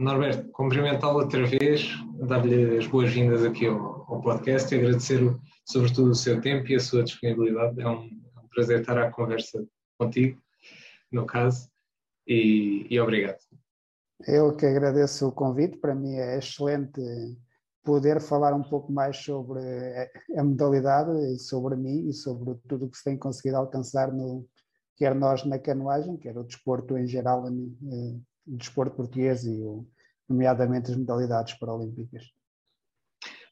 Norberto, cumprimentá-lo outra vez, dar-lhe as boas-vindas aqui ao, ao, podcast e agradecer sobretudo o seu tempo e a sua disponibilidade. É um, é um prazer estar à conversa contigo, no caso, e, e obrigado. Eu que agradeço o convite, para mim é excelente poder falar um pouco mais sobre a modalidade, sobre mim e sobre tudo o que se tem conseguido alcançar, no, quer nós na canoagem, quer o desporto em geral, o desporto português e nomeadamente as modalidades paralímpicas.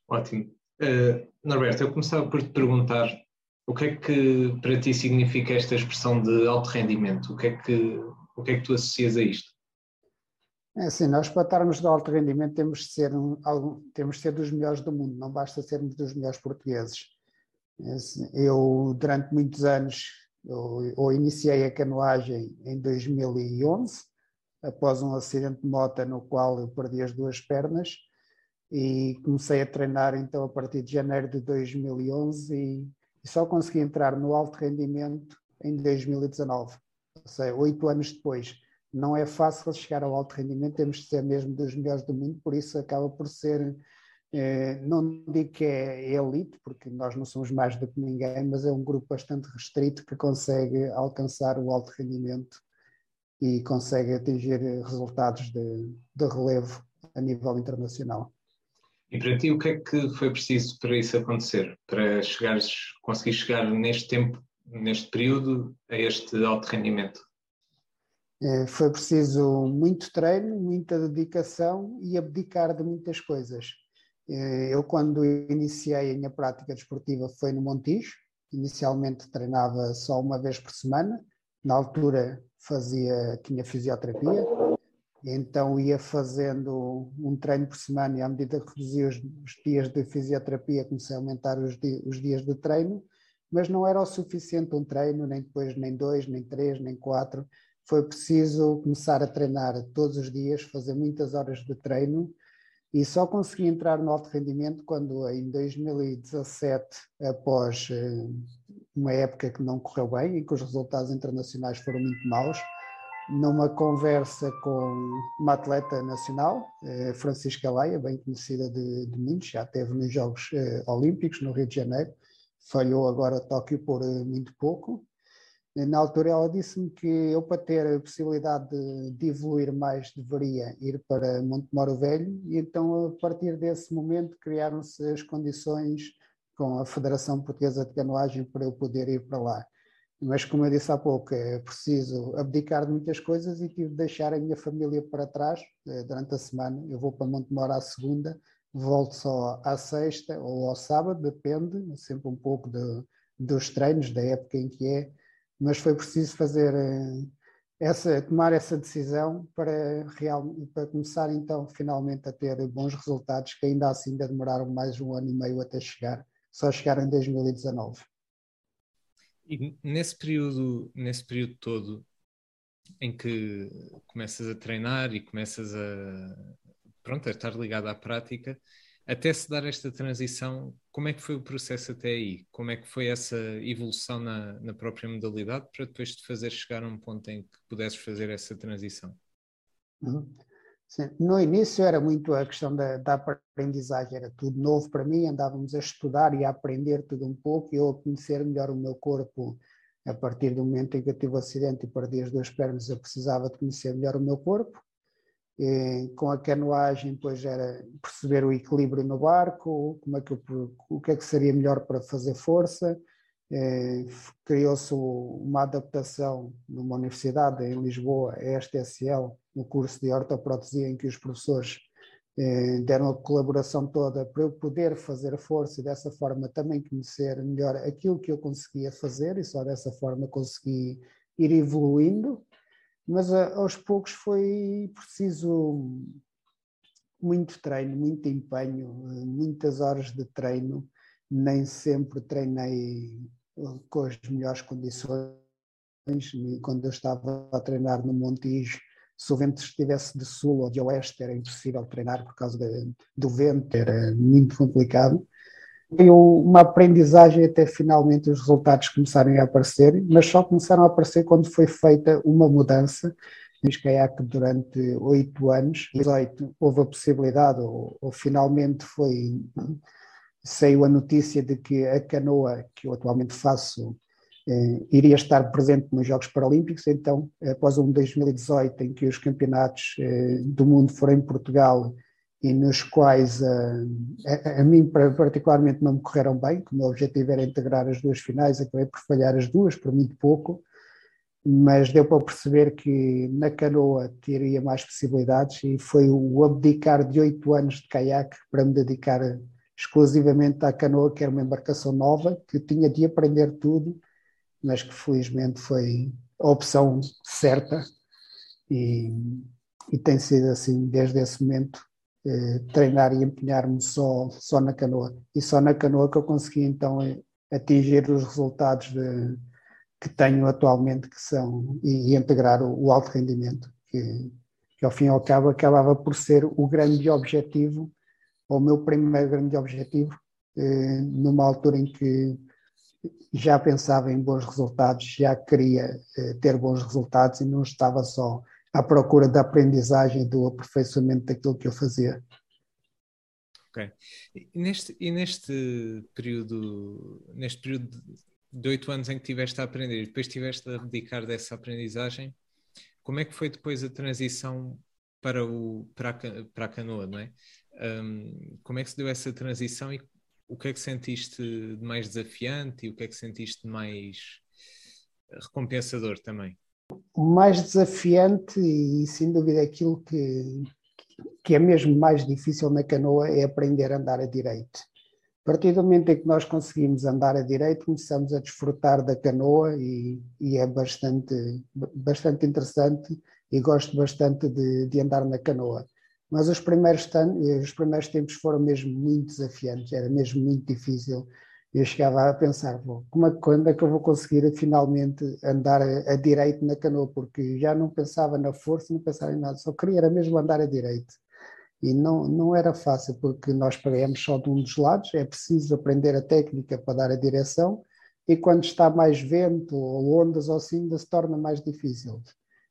Ótimo. Uh, Norberto, eu começava por te perguntar o que é que para ti significa esta expressão de alto rendimento? O que é que, o que, é que tu associas a isto? É assim, nós para estarmos de alto rendimento temos de, ser um, temos de ser dos melhores do mundo, não basta sermos dos melhores portugueses. É assim, eu, durante muitos anos, eu, eu iniciei a canoagem em 2011, após um acidente de moto no qual eu perdi as duas pernas, e comecei a treinar então a partir de janeiro de 2011 e, só consegui entrar no alto rendimento em 2019, ou seja, oito anos depois. Não é fácil chegar ao alto rendimento, temos de ser mesmo dos melhores do mundo, por isso acaba por ser, eh, não digo que é elite, porque nós não somos mais do que ninguém, mas é um grupo bastante restrito que consegue alcançar o alto rendimento e consegue atingir resultados de, de relevo a nível internacional. E para ti, o que é que foi preciso para isso acontecer? Para chegares, conseguir chegar neste tempo, neste período, a este alto rendimento? É, foi preciso muito treino, muita dedicação e abdicar de muitas coisas. É, eu, quando iniciei a minha prática desportiva, foi no Montijo. Inicialmente treinava só uma vez por semana. Na altura fazia, tinha fisioterapia, então ia fazendo um treino por semana e à medida que reduzia os, os dias de fisioterapia comecei a aumentar os, di, os dias de treino, mas não era o suficiente um treino, nem depois nem dois, nem três, nem quatro. Foi preciso começar a treinar todos os dias, fazer muitas horas de treino e só consegui entrar no alto rendimento quando em 2017, após eh, uma época que não correu bem e que os resultados internacionais foram muito maus, numa conversa com uma atleta nacional, eh, Francisca Leia, bem conhecida de, de já esteve nos Jogos eh, Olímpicos no Rio de Janeiro, falhou agora Tóquio por muito pouco, na altura ela disse-me que eu para ter a possibilidade de, de, evoluir mais deveria ir para Montemoro Velho e então a partir desse momento criaram-se as condições com a Federação Portuguesa de Canoagem para eu poder ir para lá. Mas como eu disse há pouco, é preciso abdicar de muitas coisas e tive de deixar a minha família para trás eh, durante a semana. Eu vou para Montemoro à segunda, volto só à sexta ou ao sábado, depende, sempre um pouco de, dos treinos, da época em que é mas foi preciso fazer eh, essa, tomar essa decisão para, real, para começar então finalmente a ter bons resultados que ainda assim ainda demoraram mais um ano e meio até chegar, só chegaram em 2019. E nesse período, nesse período todo em que começas a treinar e começas a, pronto, a estar ligado à prática, até se dar esta transição, como é que foi o processo até aí? Como é que foi essa evolução na, na própria modalidade para depois te fazer chegar a um ponto em que pudesses fazer essa transição? Uhum. Sim. No início era muito a questão da, da, aprendizagem, era tudo novo para mim, andávamos a estudar e a aprender tudo um pouco, eu a conhecer melhor o meu corpo a partir do momento em que eu tive o acidente e perdi as duas pernas, eu precisava de conhecer melhor o meu corpo, com a canoagem, depois era perceber o equilíbrio no barco, como é que eu, o que é que seria melhor para fazer força. Eh, criou-se uma adaptação numa universidade em Lisboa, a STSL, no curso de ortoprotesia, em que os professores eh, deram a colaboração toda para eu poder fazer força e dessa forma também conhecer melhor aquilo que eu conseguia fazer e só dessa forma consegui ir evoluindo mas a, aos poucos foi preciso muito treino, muito empenho, muitas horas de treino. Nem sempre treinei com as melhores condições. Quando eu estava a treinar no Montijo, se o vento estivesse de sul ou de oeste, era impossível treinar por causa de, do vento, era muito complicado foi uma aprendizagem até finalmente os resultados começarem a aparecer, mas só começaram a aparecer quando foi feita uma mudança fiz caiaque durante oito anos. Em 18 houve a possibilidade, ou, ou finalmente foi, saiu a notícia de que a canoa que eu atualmente faço eh, iria estar presente nos Jogos Paralímpicos, então após um 2018 em que os campeonatos eh, do mundo foram em Portugal e nos quais uh, a, a, mim particularmente não me correram bem, que o meu objetivo era integrar as duas finais, acabei por falhar as duas, por muito pouco, mas deu para perceber que na canoa teria mais possibilidades e foi o abdicar de oito anos de caiaque para me dedicar exclusivamente à canoa, que era uma embarcação nova, que tinha de aprender tudo, mas que felizmente foi a opção certa e, e tem sido assim desde esse momento eh, treinar e empenhar-me só, só na canoa. E só na canoa que eu consegui então eh, atingir os resultados de, que tenho atualmente, que são, e, e integrar o, o, alto rendimento, que, que ao fim e ao cabo acabava por ser o grande objetivo, o meu primeiro grande objetivo, eh, numa altura em que já pensava em bons resultados, já queria eh, ter bons resultados e não estava só à procura da aprendizagem do aperfeiçoamento daquilo que eu fazia. Ok. E neste, e neste período, neste período de oito anos em que tiveste a aprender depois tiveste a dedicar dessa aprendizagem, como é que foi depois a transição para, o, para, a, para a canoa, não é? Um, como é que se deu essa transição e o que é que sentiste de mais desafiante e o que é que sentiste de mais recompensador também? o mais desafiante e sem dúvida aquilo que, que é mesmo mais difícil na canoa é aprender a andar a direito. A partir do momento em que nós conseguimos andar a direito, começamos a desfrutar da canoa e, e é bastante, bastante interessante e gosto bastante de, de andar na canoa. Mas os primeiros, os primeiros tempos foram mesmo muito desafiantes, era mesmo muito difícil eu chegava a pensar, como é, quando é que eu vou conseguir finalmente andar a, a, direito na canoa, porque já não pensava na força, não pensava em nada, só queria era mesmo andar a direito. E não, não era fácil, porque nós pegamos só de um dos lados, é preciso aprender a técnica para dar a direção, e quando está mais vento ou ondas ou assim, ainda se torna mais difícil.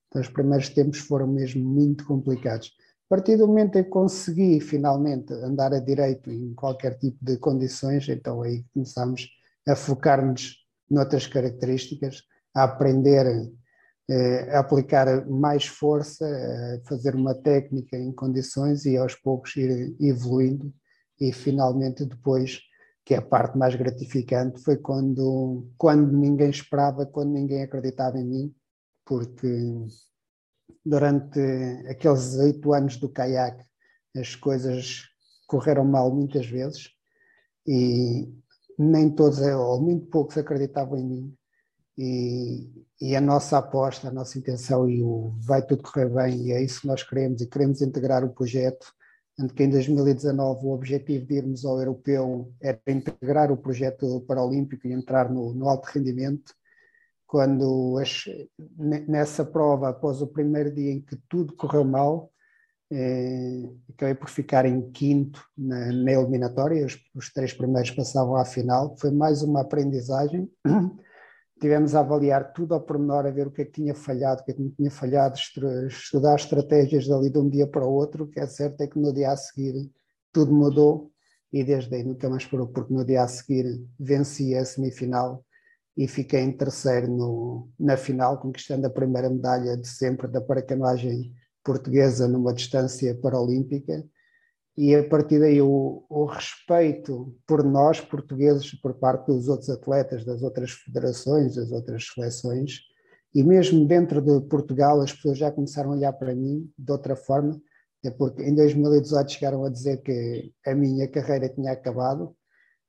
Então os primeiros tempos foram mesmo muito complicados. A partir do momento em que consegui finalmente andar a direito em qualquer tipo de condições, então aí começamos a focar-nos noutras características, a aprender eh, a aplicar mais força, a fazer uma técnica em condições e aos poucos ir evoluindo. E finalmente depois, que é a parte mais gratificante, foi quando, quando ninguém esperava, quando ninguém acreditava em mim, porque durante aqueles oito anos do caiaque as coisas correram mal muitas vezes e nem todos, ou muito poucos acreditavam em mim. E, e, a nossa aposta, a nossa intenção e o vai tudo correr bem e é isso que nós queremos e queremos integrar o projeto, tanto que em 2019 o objetivo de irmos ao europeu era integrar o projeto paralímpico e entrar no, no alto rendimento quando nessa prova, após o primeiro dia em que tudo correu mal, eh, acabei por ficar em quinto na, na eliminatória, os, os, três primeiros passavam à final, foi mais uma aprendizagem. Tivemos a avaliar tudo ao pormenor, a ver o que é que tinha falhado, o que é que não tinha falhado, estudar estratégias dali de um dia para o outro. O que é certo é que no dia a seguir tudo mudou e desde aí nunca mais parou, porque no dia a seguir venci a semifinal e fiquei em terceiro no, na final, conquistando a primeira medalha de sempre da paracanoagem portuguesa numa distância paralímpica. E a partir daí o, o, respeito por nós, portugueses, por parte dos outros atletas, das outras federações, das outras seleções, e mesmo dentro de Portugal as pessoas já começaram a olhar para mim de outra forma, é porque em 2018 chegaram a dizer que a minha carreira tinha acabado,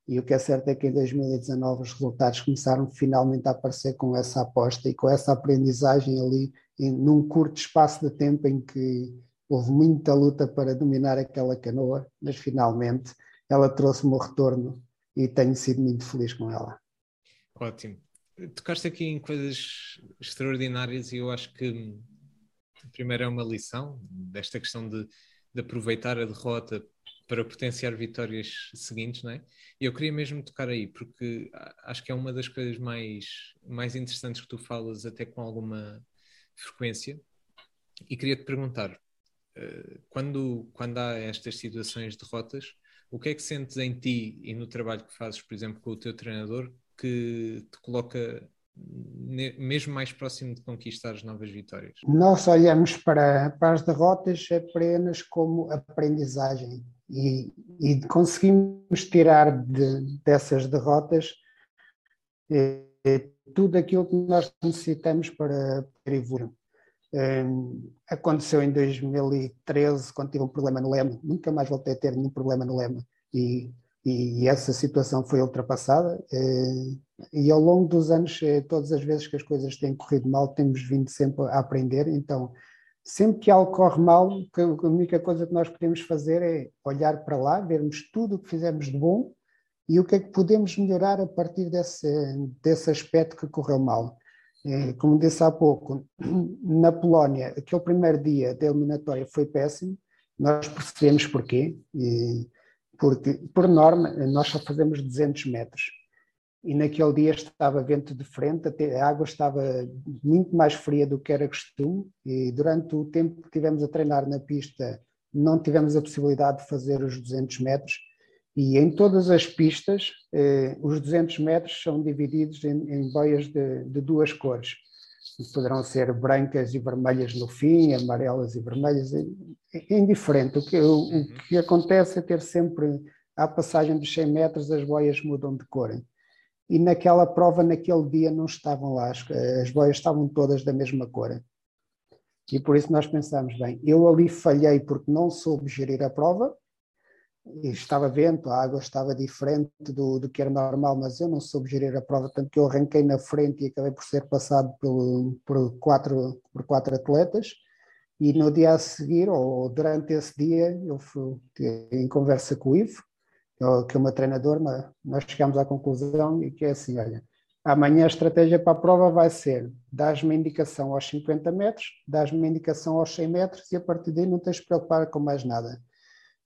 e o que é certo é que em 2019 os resultados começaram finalmente a aparecer com essa aposta e com essa aprendizagem ali, em, num curto espaço de tempo em que houve muita luta para dominar aquela canoa, mas finalmente ela trouxe-me o retorno e tenho sido muito feliz com ela. Ótimo. Tocaste aqui em coisas extraordinárias e eu acho que primeiro é uma lição desta questão de, de aproveitar a derrota para potenciar vitórias seguintes, não é? E eu queria mesmo tocar aí, porque acho que é uma das coisas mais, mais interessantes que tu falas, até com alguma frequência, E queria-te perguntar, eh, quando, quando há estas situações de rotas, o que é que sentes em ti e no trabalho que fazes, por exemplo, com o teu treinador, que te coloca mesmo mais próximo de conquistar as novas vitórias? Nós olhamos para, para as derrotas apenas como aprendizagem e, e conseguimos tirar de, dessas derrotas eh, tudo aquilo que nós necessitamos para, evoluir. Um, aconteceu em 2013, quando tive um problema no lema, nunca mais voltei a ter nenhum problema no lema e, e essa situação foi ultrapassada. Uh, e ao longo dos anos, uh, todas as vezes que as coisas têm corrido mal, temos vindo sempre a aprender. Então, sempre que algo corre mal, a única coisa que nós podemos fazer é olhar para lá, vermos tudo o que fizemos de bom e o que é que podemos melhorar a partir desse, desse aspecto que correu mal. É, como disse há pouco, na Polónia, aquele primeiro dia da eliminatória foi péssimo, nós percebemos porquê, porque, por norma, nós só fazemos 200 metros, e naquele dia estava vento de frente, a água estava muito mais fria do que era costume, e durante o tempo que tivemos a treinar na pista, não tivemos a possibilidade de fazer os 200 metros, e em todas as pistas, eh, os 200 metros são divididos em, em boias de, de, duas cores. Poderão ser brancas e vermelhas no fim, amarelas e vermelhas, é, é indiferente. O que, o, o uhum. que acontece é ter sempre, à passagem dos 100 metros, as boias mudam de cor. E naquela prova, naquele dia, não estavam lá, as, as boias estavam todas da mesma cor. E por isso nós pensamos, bem, eu ali falhei porque não soube gerir a prova, estava vento, a água estava diferente do, do que era normal, mas eu não soube gerir a prova, tanto que eu arranquei na frente e acabei por ser passado pelo, por, quatro, por quatro atletas. E no dia a seguir, ou durante esse dia, eu fui em conversa com o Ivo, que o meu treinador, nós chegamos à conclusão e que é assim, olha, amanhã a estratégia para a prova vai ser, dás-me indicação aos 50 metros, dás-me indicação aos 100 metros e a partir daí não tens de preocupar com mais nada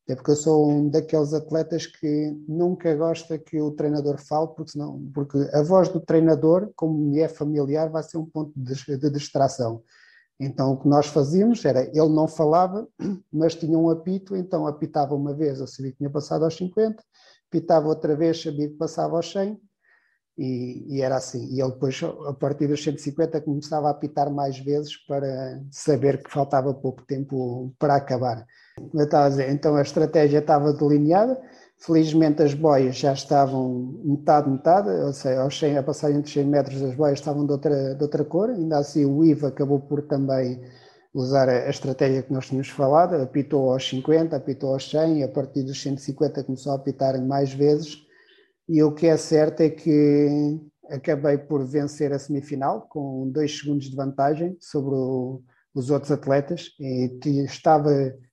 até porque eu sou um daqueles atletas que nunca gosta que o treinador fale, porque, senão, porque a voz do treinador, como me é familiar, vai ser um ponto de, de distração. Então o que nós fazíamos era, ele não falava, mas tinha um apito, então apitava uma vez, eu sabia que tinha passado aos 50, apitava outra vez, sabia que passava aos 100, e, e, era assim. E ele depois, a partir dos 150, começava a apitar mais vezes para saber que faltava pouco tempo para acabar. Eu estava a dizer, então a estratégia estava delineada, felizmente as boias já estavam metade, metade, ou seja, aos 100, a passagem de 100 metros as boias estavam de outra, de outra cor, ainda assim o IVA acabou por também usar a, estratégia que nós tínhamos falado, apitou aos 50, apitou aos 100, e a partir dos 150 começou a apitar mais vezes, e o que é certo é que acabei por vencer a semifinal com dois segundos de vantagem sobre o, os outros atletas, e estava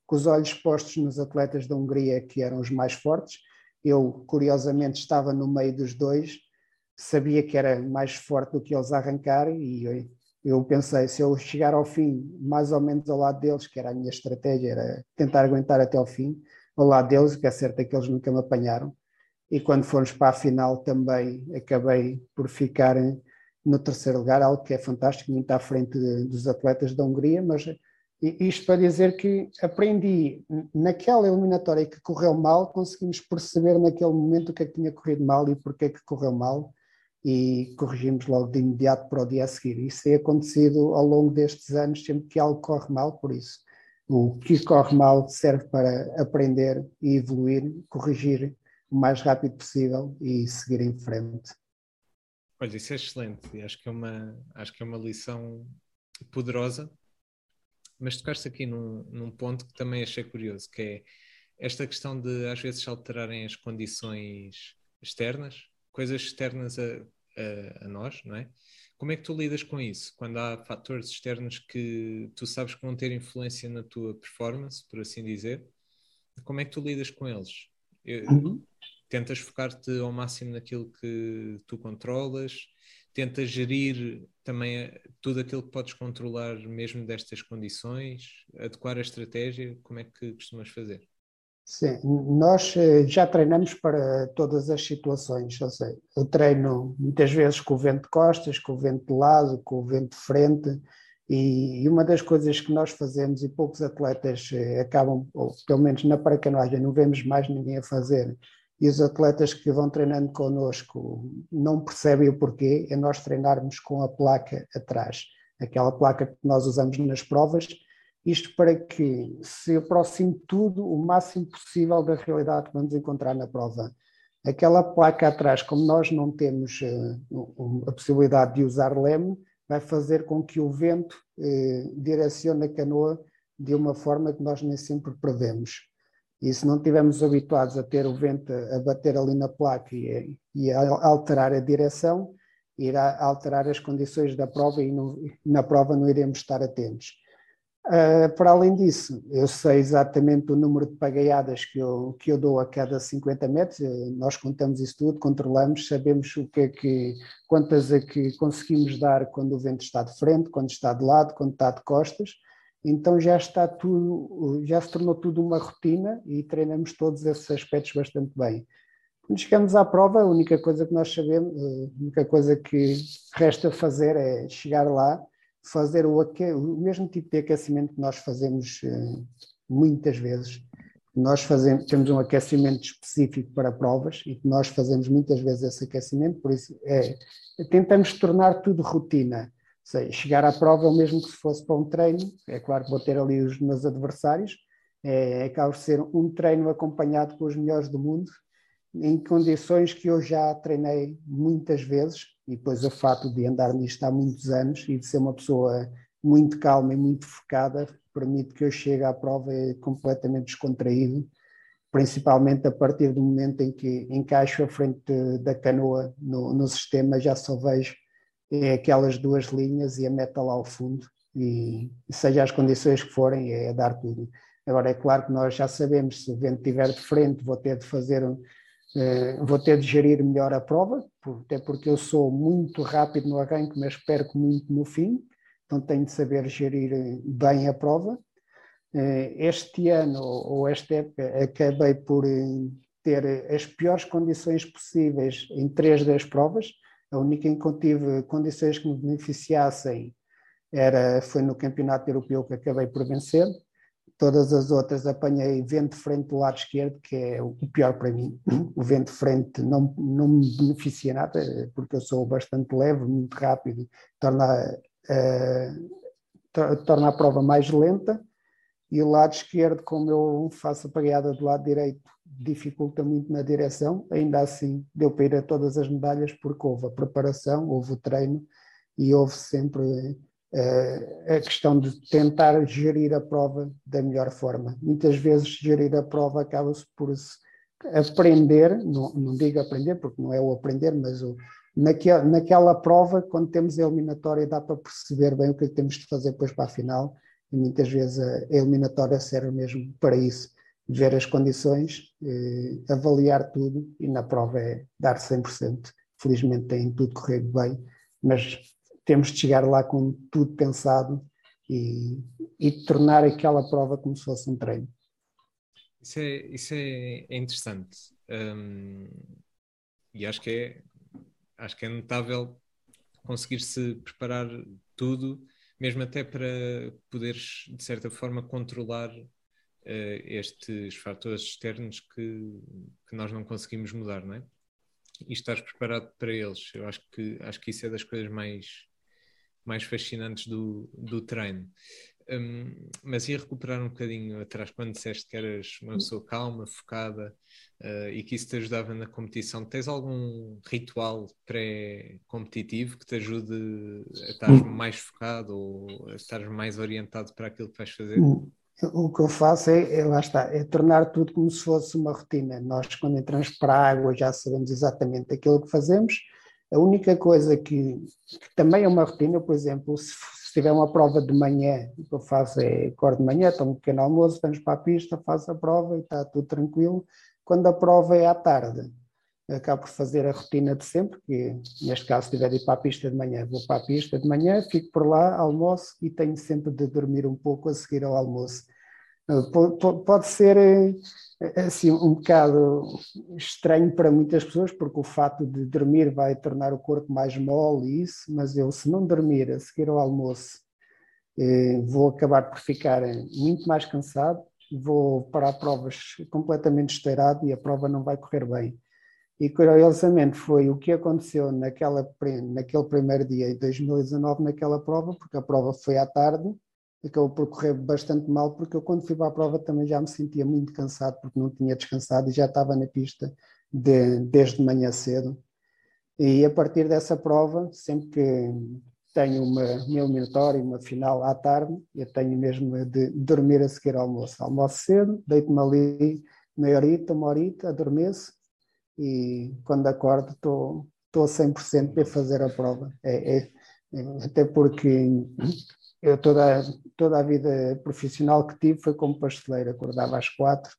com os olhos postos nos atletas da Hungria, que eram os mais fortes. Eu, curiosamente, estava no meio dos dois, sabia que era mais forte do que eles a arrancar, e eu, eu pensei, se eu chegar ao fim, mais ou menos ao lado deles, que era a minha estratégia, era tentar aguentar até ao fim, ao lado deles, que é certo é que eles nunca me apanharam. E quando fomos para a final também acabei por ficar no terceiro lugar, algo que é fantástico, muito à frente dos atletas da Hungria, mas isto para dizer que aprendi naquela eliminatória que correu mal, conseguimos perceber naquele momento o que é que tinha corrido mal e porque é que correu mal e corrigimos logo de imediato para o dia a seguir. Isso tem acontecido ao longo destes anos, sempre que algo corre mal, por isso. O que corre mal serve para aprender e evoluir, corrigir o mais rápido possível e seguir em frente. Olha, isso é excelente e acho que é uma, acho que é uma lição poderosa mas tocaste aqui num, num ponto que também achei curioso, que é esta questão de às vezes alterarem as condições externas, coisas externas a, a, a, nós, não é? Como é que tu lidas com isso? Quando há fatores externos que tu sabes que vão ter influência na tua performance, por assim dizer, como é que tu lidas com eles? Uhum. Tentas focar-te ao máximo naquilo que tu controlas? Tenta gerir também eh, tudo aquilo que podes controlar mesmo destas condições, adequar a estratégia, como é que costumas fazer? Sim, nós eh, já treinamos para todas as situações, ou seja, eu treino muitas vezes com o vento de costas, com o vento de lado, com o vento de frente, E, uma das coisas que nós fazemos, e poucos atletas eh, acabam, ou pelo menos na paracanoagem, não vemos mais ninguém a fazer, e os atletas que vão treinando connosco não percebem o porquê, é nós treinarmos com a placa atrás, aquela placa que nós usamos nas provas, isto para que se aproxime tudo o máximo possível da realidade que vamos encontrar na prova. Aquela placa atrás, como nós não temos uh, a possibilidade de usar leme, vai fazer com que o vento uh, direcione a canoa de uma forma que nós nem sempre prevemos. E se não estivermos habituados a ter o vento a bater ali na placa e, e a alterar a direção, irá alterar as condições da prova e na prova não iremos estar atentos. Uh, para além disso, eu sei exatamente o número de pagaiadas que eu, que eu dou a cada 50 metros, eh, nós contamos isso tudo, controlamos, sabemos o que é que, quantas é que conseguimos dar quando o vento está de frente, quando está de lado, quando está de costas, então já está tudo, já se tornou tudo uma rotina e treinamos todos esses aspectos bastante bem. Quando chegamos à prova, a única coisa que nós sabemos, eh, a única coisa que resta fazer é chegar lá, fazer o, o mesmo tipo de aquecimento que nós fazemos uh, muitas vezes. Nós fazemos, temos um aquecimento específico para provas e nós fazemos muitas vezes esse aquecimento, por isso é, tentamos tornar tudo rotina. Sei, chegar à prova é mesmo que se fosse para um treino, é claro que vou ter ali os meus adversários, é, acaba de ser um treino acompanhado com os melhores do mundo, em condições que eu já treinei muitas vezes, e depois o fato de andar nisto há muitos anos e de ser uma pessoa muito calma e muito focada permite que eu chegue à prova completamente descontraído, principalmente a partir do momento em que encaixo a frente da canoa no, no sistema, já só vejo é aquelas duas linhas e a meta lá ao fundo e, seja as condições que forem, é dar tudo. Agora é claro que nós já sabemos se o vento estiver de frente vou ter de fazer um, eh, vou ter de gerir melhor a prova, até porque eu sou muito rápido no arranque, mas perco muito no fim, então tenho de saber gerir eh, bem a prova. Eh, este ano, ou esta época, acabei por ter as piores condições possíveis em três das provas. A única em que tive condições que me beneficiassem era, foi no Campeonato Europeu que acabei por vencer. Todas as outras apanhei vento de frente do lado esquerdo, que é o pior para mim. O vento de frente não, não me beneficia nada, porque eu sou bastante leve, muito rápido, torna, uh, torna a prova mais lenta. E o lado esquerdo, como eu faço a pagada do lado direito, dificulta muito na direção. Ainda assim, deu para ir a todas as medalhas, porque houve a preparação, houve o treino e houve sempre uh, a questão de tentar gerir a prova da melhor forma. Muitas vezes gerir a prova acaba-se por se aprender, não, não digo aprender porque não é o aprender, mas o, naquela, naquela prova, quando temos a eliminatória, dá para perceber bem o que temos de fazer depois para a final, e muitas vezes a eliminatória serve mesmo para isso, ver as condições, eh, avaliar tudo, e na prova é dar 100%. Felizmente tem tudo corrido bem, mas temos de chegar lá com tudo pensado e, e tornar aquela prova como se fosse um treino. Isso é, isso é, interessante. Um, e acho que é, acho que é notável conseguir-se preparar tudo, mesmo até para poderes, de certa forma, controlar estes fatores externos que, que nós não conseguimos mudar, não é? E estás preparado para eles. Eu acho que, acho que isso é das coisas mais, mais fascinantes do, do treino. Um, mas ia recuperar um bocadinho atrás quando disseste que eras uma pessoa calma, focada uh, e que isso te ajudava na competição. Tens algum ritual pré-competitivo que te ajude a estar hum. mais focado ou a estar mais orientado para aquilo que vais fazer? O que eu faço é, é, lá está, é tornar tudo como se fosse uma rotina. Nós, quando entramos para a água, já sabemos exatamente aquilo que fazemos a única coisa que, que também é uma rotina, por exemplo, se, se tiver uma prova de manhã, o que eu faço é acordo de manhã, tomo um pequeno almoço, vamos para a pista, faço a prova e está tudo tranquilo. Quando a prova é à tarde, acabo por fazer a rotina de sempre, que neste caso, se tiver de ir para a pista de manhã, vou para a pista de manhã, fico por lá, almoço e tenho sempre de dormir um pouco a seguir ao almoço. Pode ser eh, assim um bocado estranho para muitas pessoas, porque o fato de dormir vai tornar o corpo mais mole e isso, mas eu se não dormir a seguir ao almoço eh, vou acabar por ficar muito mais cansado, vou para provas completamente esteirado e a prova não vai correr bem. E curiosamente foi o que aconteceu naquela, naquele primeiro dia de 2019 naquela prova, porque a prova foi à tarde, acabou por correr bastante mal, porque eu quando fui para a prova também já me sentia muito cansado, porque não tinha descansado e já estava na pista de, desde manhã cedo. E a partir dessa prova, sempre que tenho uma, eliminatória, uma final à tarde, eu tenho mesmo de dormir a seguir ao almoço. Almoço cedo, deito-me ali meia horita, uma horita, adormeço e quando acordo estou, estou a 100% para fazer a prova. É, é, até porque eu toda, toda a vida profissional que tive foi como pasteleiro, acordava às quatro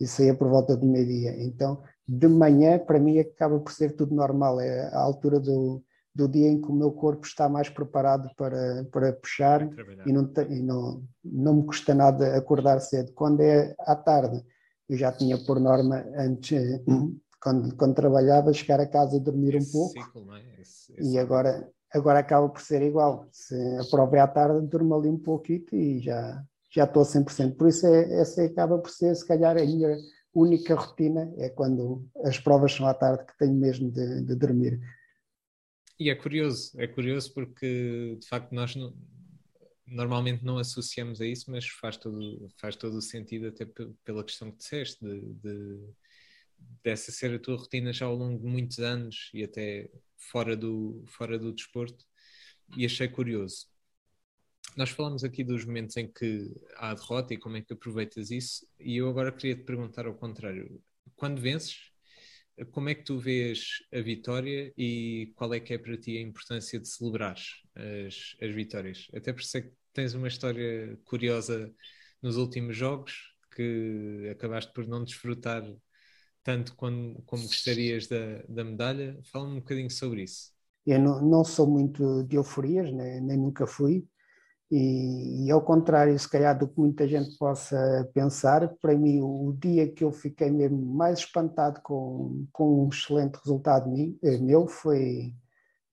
e saía por volta do meio-dia. Então, de manhã, para mim, acaba por ser tudo normal, é a altura do, do dia em que o meu corpo está mais preparado para, para puxar e, não, e não, não me custa nada acordar cedo. Quando é à tarde, eu já tinha por norma antes, quando, quando trabalhava, chegar a casa e dormir esse um pouco. Ciclo, é? esse, esse e agora, agora acaba por ser igual. Se a prova é à tarde, durmo ali um pouquinho e já, já estou a 100%. Por isso, é, essa acaba por ser, se calhar, a minha única rotina, é quando as provas são à tarde que tenho mesmo de, de dormir. E é curioso, é curioso porque de facto nós não, normalmente não associamos a isso, mas faz todo, faz todo o sentido até pela questão que disseste, de, de, dessa ser a tua rotina já ao longo de muitos anos e até fora do, fora do desporto, e achei curioso. Nós falamos aqui dos momentos em que há derrota e como é que aproveitas isso, e eu agora queria te perguntar ao contrário. Quando vences, como é que tu vês a vitória e qual é que é para ti a importância de celebrar as, as vitórias? Até por ser que tens uma história curiosa nos últimos jogos que acabaste por não desfrutar tanto como, como gostarias da, da medalha. Fala-me um bocadinho sobre isso. Eu não, não sou muito de euforias, nem, nem nunca fui. E, e, ao contrário, se calhar, do que muita gente possa pensar, para mim, o, o dia que eu fiquei mesmo mais espantado com, com um excelente resultado eh, meu foi,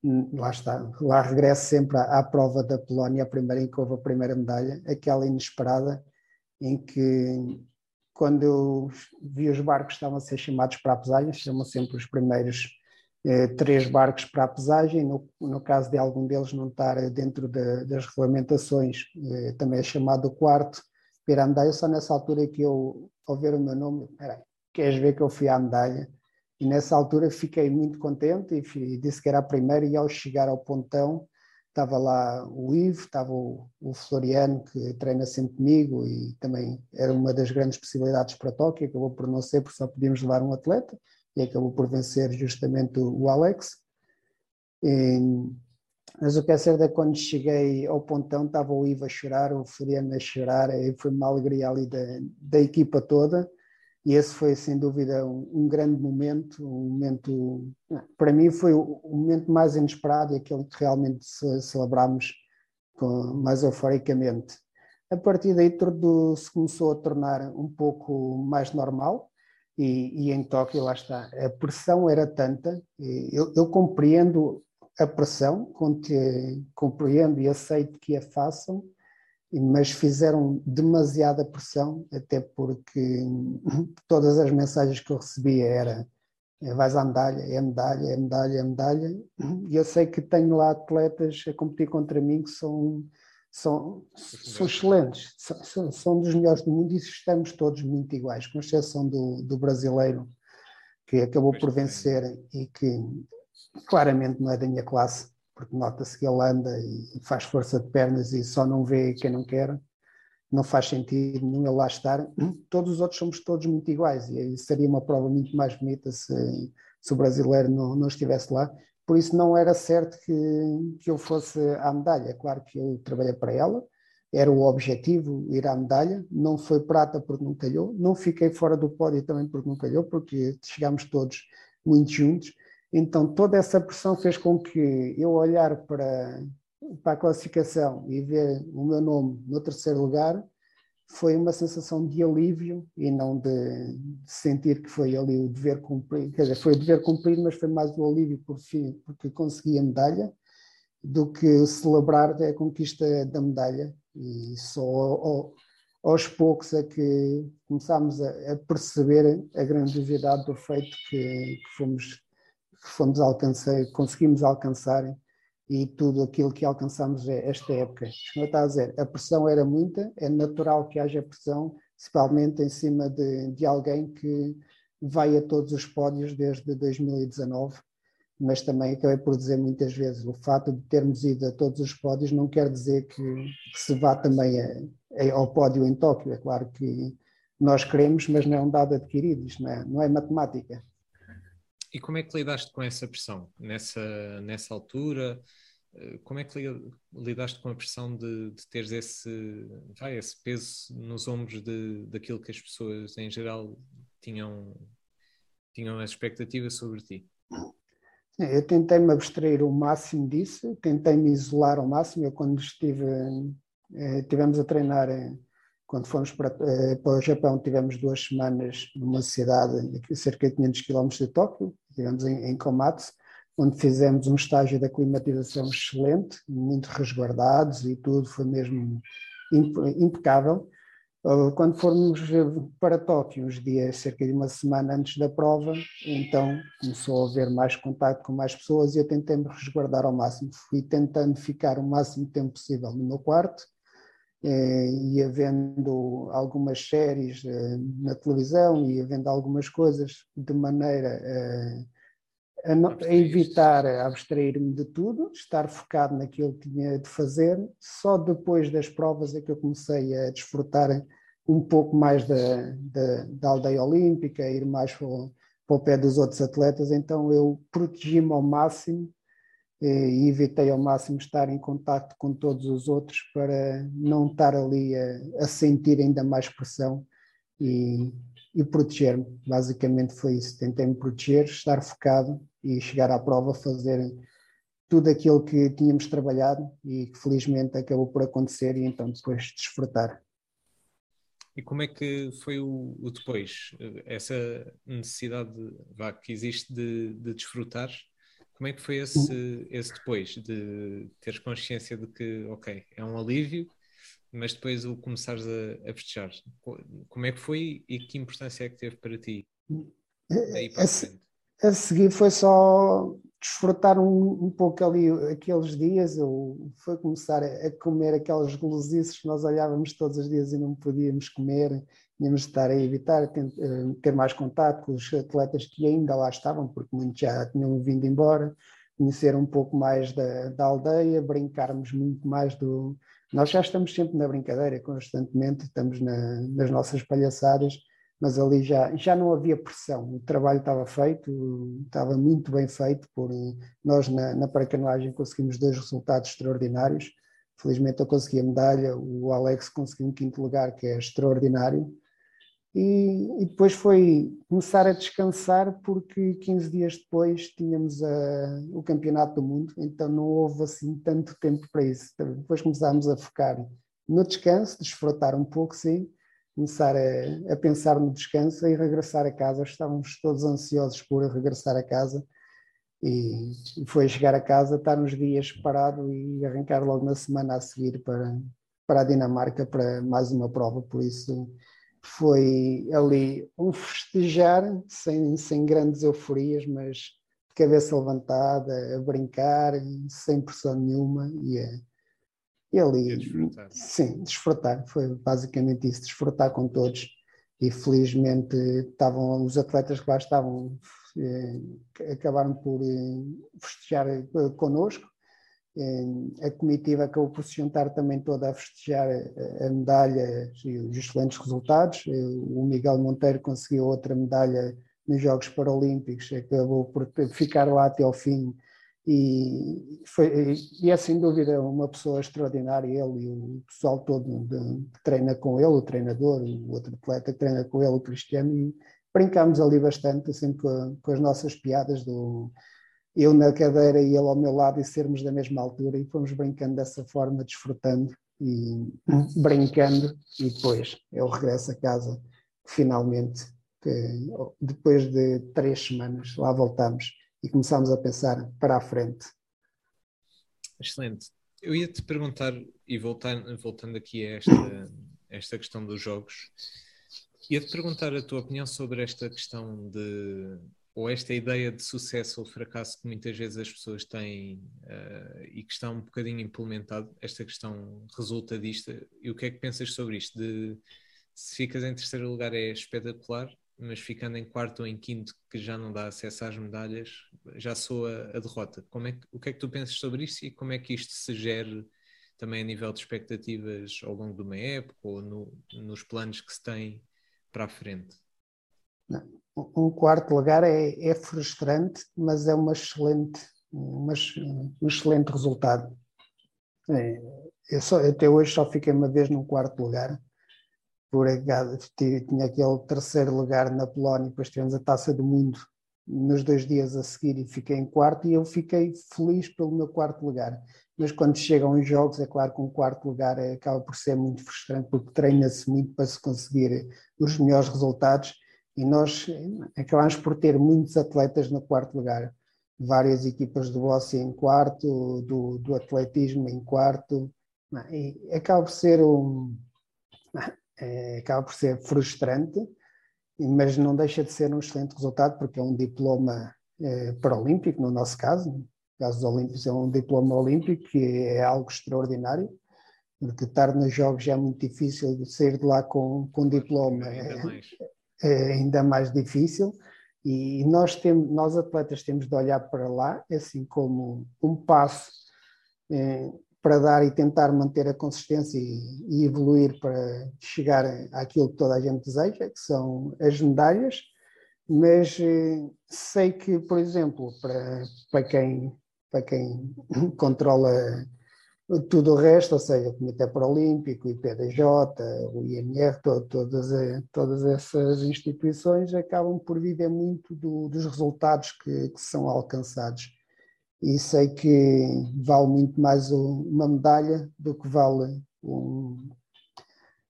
hum, lá está, lá regresso sempre à, à, prova da Polónia, a primeira em que houve a primeira medalha, aquela inesperada, em que quando eu vi os barcos estavam a ser chamados para a pesagem, chamam sempre os primeiros eh, três barcos para a pesagem, no, no, caso de algum deles não estar dentro de, das regulamentações, eh, também é chamado o quarto piramidal, só nessa altura que eu, ao ver o meu nome, peraí, queres ver que eu fui à medalha? E nessa altura fiquei muito contente e, e disse que era a primeira e ao chegar ao pontão estava lá o Ivo, estava o, o, Floriano, que treina sempre comigo e também era uma das grandes possibilidades para Tóquio, acabou por não ser, porque só podíamos levar um atleta, e acabou por vencer justamente o, o Alex. E, mas o que é certo é que quando cheguei ao pontão estava o Ivo a chorar, o Floriano a chorar, e foi uma alegria ali da, da equipa toda, e esse foi sem dúvida um, um, grande momento, um momento, para mim foi o, o momento mais inesperado e aquele que realmente celebramos com, mais euforicamente. A partir daí tudo se começou a tornar um pouco mais normal, e, e, em Tóquio, lá está, a pressão era tanta, eu, eu compreendo a pressão, compreendo e aceito que a façam, mas fizeram demasiada pressão, até porque todas as mensagens que eu recebia era é, vais à medalha, é medalha, é medalha, é medalha, e eu sei que tenho lá atletas a competir contra mim que são são, são excelentes, são, são dos melhores do mundo e estamos todos muito iguais, com exceção do, do brasileiro, que acabou por vencer e que claramente não é da minha classe, porque nota-se que ele anda e faz força de pernas e só não vê quem não quer, não faz sentido nenhum ele lá estar. Todos os outros somos todos muito iguais e seria uma prova muito mais bonita se, se o brasileiro não, não estivesse lá por isso não era certo que, que eu fosse à medalha. É claro que eu trabalhei para ela, era o objetivo ir à medalha, não foi prata porque não calhou, não fiquei fora do pódio também porque não calhou, porque chegámos todos muito juntos. Então toda essa pressão fez com que eu olhar para, para a classificação e ver o meu nome no terceiro lugar foi uma sensação de alívio e não de, sentir que foi ali o dever cumprido. Quer dizer, foi o dever cumprido, mas foi mais o alívio por fim, porque consegui a medalha. do que celebrar a conquista da medalha. E só ao, aos poucos é que começámos a, a perceber a grandiosidade do feito que, que fomos, que fomos alcançar, conseguimos alcançar e tudo aquilo que alcançamos é esta época. Como eu estava a dizer, a pressão era muita, é natural que haja pressão, principalmente em cima de, de alguém que vai a todos os pódios desde 2019, mas também acabei por dizer muitas vezes, o fato de termos ido a todos os pódios não quer dizer que, que se vá também a, a, ao pódio em Tóquio. É claro que nós queremos, mas não é um dado adquirido, isto não é, não é matemática. E como é que lidaste com essa pressão nessa, nessa altura? Eh, como é que lidaste com a pressão de, de teres esse, vai, esse peso nos ombros de, daquilo que as pessoas em geral tinham, tinham as expectativas sobre ti? Eu tentei me abstrair o máximo disso, tentei me isolar ao máximo. Eu, quando estive, eh, tivemos a treinar, eh, quando fomos para, para o Japão, tivemos duas semanas numa cidade cerca de 500 km de Tóquio, estivemos em, em onde fizemos um estágio de aclimatização excelente, muito resguardados e tudo foi mesmo impecável. Uh, quando formos para Tóquio, uns dias, cerca de uma semana antes da prova, então começou a haver mais contato com mais pessoas e eu tentei me resguardar ao máximo. Fui tentando ficar o máximo tempo possível no meu quarto, eh, ia vendo algumas séries eh, na televisão, ia vendo algumas coisas de maneira eh, a, não, a evitar abstrair-me de tudo, estar focado naquilo que tinha de fazer. Só depois das provas é que eu comecei a desfrutar um pouco mais da, da, da aldeia olímpica, ir mais para o, para o, pé dos outros atletas. Então eu protegi-me ao máximo eh, e evitei ao máximo estar em contato com todos os outros para não estar ali a, a sentir ainda mais pressão e, e proteger-me. Basicamente foi isso. Tentei me proteger, estar focado e chegar à prova fazer tudo aquilo que tínhamos trabalhado e que felizmente acabou por acontecer e então depois desfrutar. E como é que foi o, o depois? Essa necessidade vá, que existe de, de desfrutar, como é que foi esse, esse depois? De teres consciência de que, ok, é um alívio, mas depois o começares a, a festejar. Como é que foi e que importância é que teve para ti? Aí para a frente a seguir foi só desfrutar um, um pouco ali aqueles dias, eu foi começar a, a comer aquelas gulosices que nós olhávamos todos os dias e não podíamos comer, tínhamos de estar a evitar, ter, eh, ter mais contato com os atletas que ainda lá estavam, porque muitos já tinham vindo embora, conhecer um pouco mais da, da aldeia, brincarmos muito mais do... Nós já estamos sempre na brincadeira, constantemente, estamos na, nas nossas palhaçadas, mas ali já, já não havia pressão, o trabalho estava feito, estava muito bem feito, por nós na, na paracanoagem conseguimos dois resultados extraordinários, felizmente eu consegui a medalha, o Alex conseguiu um quinto lugar, que é extraordinário, e, e, depois foi começar a descansar porque 15 dias depois tínhamos a, o campeonato do mundo, então não houve assim tanto tempo para isso. Depois começámos a focar no descanso, desfrutar um pouco, sim, começar a, a, pensar no descanso e regressar a casa. Estávamos todos ansiosos por regressar a casa e, foi chegar a casa, estar uns dias parado e arrancar logo na semana a seguir para, para a Dinamarca para mais uma prova. Por isso foi ali um festejar sem, sem grandes euforias, mas de cabeça levantada, a brincar, sem pressão nenhuma e a, e ali, desfrutar. sim, desfrutar, foi basicamente isso, desfrutar com todos. E felizmente estavam os atletas que lá estavam, eh, acabaram por eh, festejar eh, connosco. Eh, a comitiva acabou por se juntar também toda a festejar a, a medalha e os excelentes resultados. Eh, o Miguel Monteiro conseguiu outra medalha nos Jogos Paralímpicos, acabou por ficar lá até ao fim e, foi, e é sem dúvida uma pessoa extraordinária, ele e o pessoal todo de, que treina com ele, o treinador, o outro atleta que treina com ele, o Cristiano, e brincámos ali bastante, sempre com, com as nossas piadas do eu na cadeira e ele ao meu lado e sermos da mesma altura e fomos brincando dessa forma, desfrutando e brincando e depois eu regresso a casa finalmente depois de três semanas lá voltamos e começámos a pensar para a frente. Excelente. Eu ia te perguntar, e voltando, voltando aqui a esta, esta questão dos jogos, ia-te perguntar a tua opinião sobre esta questão de ou esta ideia de sucesso ou fracasso que muitas vezes as pessoas têm uh, e que está um bocadinho implementado, esta questão resultadista, e o que é que pensas sobre isto? De se ficas em terceiro lugar é espetacular, mas ficando em quarto ou em quinto, que já não dá acesso às medalhas, já soa a derrota. Como é que, o que é que tu pensas sobre isso e como é que isto se gere também a nível de expectativas ao longo de uma época ou no, nos planos que se tem para a frente? Um quarto lugar é, é frustrante, mas é uma excelente, uma, um excelente resultado. É, eu só, até hoje só fiquei uma vez num quarto lugar por tinha aquele terceiro lugar na Polónia, depois tivemos a Taça do Mundo nos dois dias a seguir e fiquei em quarto e eu fiquei feliz pelo meu quarto lugar. Mas quando chegam os jogos, é claro que um quarto lugar é, acaba por ser muito frustrante porque treina-se muito para se conseguir os melhores resultados e nós acabamos por ter muitos atletas no quarto lugar. Várias equipas do Bossi em quarto, do, do atletismo em quarto, e acaba por ser um, é, acaba por ser frustrante, mas não deixa de ser um excelente resultado, porque é um diploma é, paralímpico, no nosso caso, no caso dos Olímpicos, é um diploma olímpico, que é algo extraordinário, porque estar nos Jogos já é muito difícil, de sair de lá com, com diploma ainda é, mais, é ainda mais difícil. E nós, temos, nós atletas temos de olhar para lá, assim como um passo é, para dar e tentar manter a consistência e, e, evoluir para chegar àquilo que toda a gente deseja, que são as medalhas, mas eh, sei que, por exemplo, para, para, quem, para quem controla tudo o resto, ou seja, o Comitê Paralímpico, o IPDJ, o IMR, todas, eh, todas essas instituições acabam por viver muito do, dos resultados que, que são alcançados e sei que vale muito mais uma medalha do que vale um,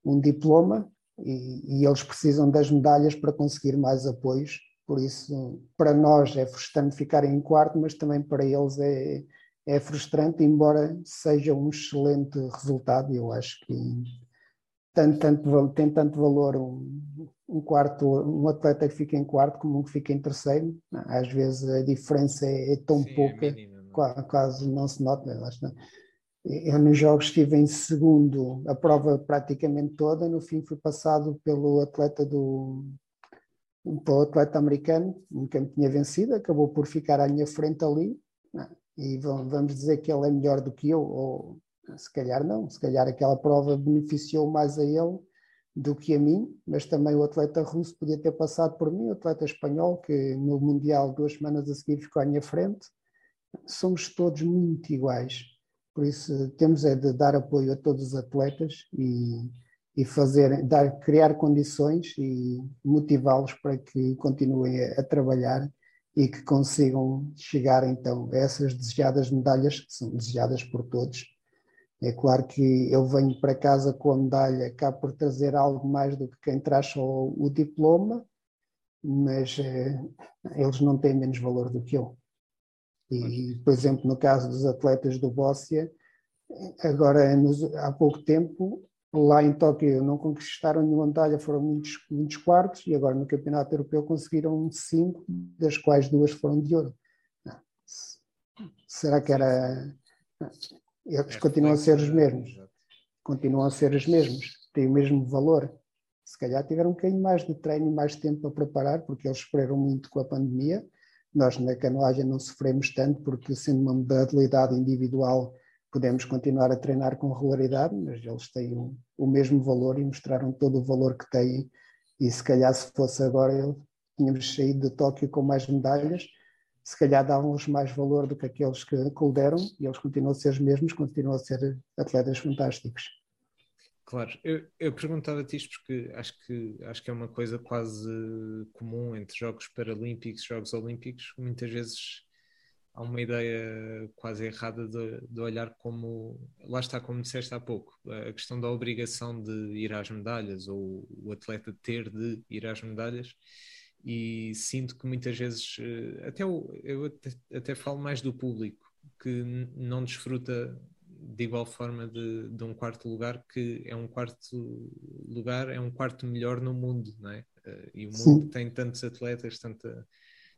um diploma e, e, eles precisam das medalhas para conseguir mais apoios. Por isso, para nós é frustrante ficarem em quarto, mas também para eles é, é frustrante, embora seja um excelente resultado. Eu acho que tanto, tanto, tem tanto valor um, um quarto, um atleta que fica em quarto como um que fica em terceiro. Às vezes a diferença é, é tão Sim, é pouca, é quase, quase, não se nota. Eu nos jogos estive em segundo, a prova praticamente toda, no fim fui passado pelo atleta do pelo atleta americano, me tinha vencido, acabou por ficar à minha frente ali, e vamos dizer que ele é melhor do que eu, ou se calhar não, se calhar aquela prova beneficiou mais a ele do que a mim, mas também o atleta russo podia ter passado por mim, o atleta espanhol, que no Mundial duas semanas a seguir ficou à minha frente. Somos todos muito iguais, por isso temos é de dar apoio a todos os atletas e, e fazer, dar, criar condições e motivá-los para que continuem a, a trabalhar e que consigam chegar então a essas desejadas medalhas, que são desejadas por todos, é claro que eu venho para casa com a medalha, cá por trazer algo mais do que quem traz só o diploma, mas eh, eles não têm menos valor do que eu. E, por exemplo, no caso dos atletas do Bóssia, agora nos, há pouco tempo, lá em Tóquio não conquistaram nenhuma medalha, foram muitos, muitos quartos, e agora no Campeonato Europeu conseguiram cinco, das quais duas foram de ouro. Será que era eles é continuam a ser os mesmos. Continuam a ser os mesmos, têm o mesmo valor. Se calhar tiveram um bocadinho mais de treino e mais tempo para preparar, porque eles sofreram muito com a pandemia. Nós na canoagem não sofremos tanto, porque sendo uma modalidade individual podemos continuar a treinar com regularidade, mas eles têm o, o mesmo valor e mostraram todo o valor que têm. E se calhar se fosse agora, tínhamos saído de Tóquio com mais medalhas, se calhar davam-lhes mais valor do que aqueles que, que lhe deram e eles continuam a ser os mesmos, continuam a ser atletas fantásticos. Claro, eu, eu perguntava-te isto porque acho que, acho que é uma coisa quase comum entre Jogos Paralímpicos e Jogos Olímpicos. Muitas vezes há uma ideia quase errada de, de, olhar como, lá está, como disseste há pouco, a questão da obrigação de ir às medalhas ou o atleta ter de ir às medalhas e sinto que muitas vezes, eh, até eu, eu até, até, falo mais do público, que não desfruta de igual forma de, de, um quarto lugar, que é um quarto lugar, é um quarto melhor no mundo, não é? Eh, e o mundo Sim. tem tantos atletas, tanta,